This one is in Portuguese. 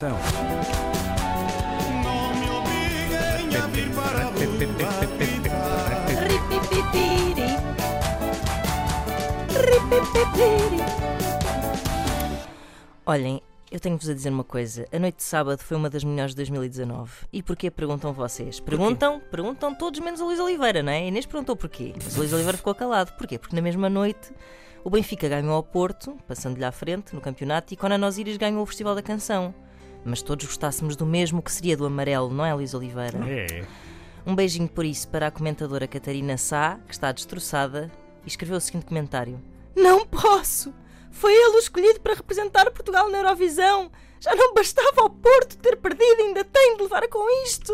Então, Não me obriguem a vir para a. Olhem, eu tenho-vos a dizer uma coisa. A noite de sábado foi uma das melhores de 2019. E porquê? Perguntam vocês. Perguntam, perguntam todos menos a Luís Oliveira, não é? A Inês perguntou porquê. Mas o Luís Oliveira ficou calado. Porquê? Porque na mesma noite o Benfica ganhou ao Porto, passando-lhe à frente no campeonato, e Conan Osiris ganhou o Festival da Canção. Mas todos gostássemos do mesmo que seria do amarelo, não é, Luís Oliveira? é. Um beijinho por isso para a comentadora Catarina Sá, que está destroçada, e escreveu o seguinte comentário: Não posso! Foi ele o escolhido para representar Portugal na Eurovisão! Já não bastava ao Porto ter perdido, ainda tem de levar com isto!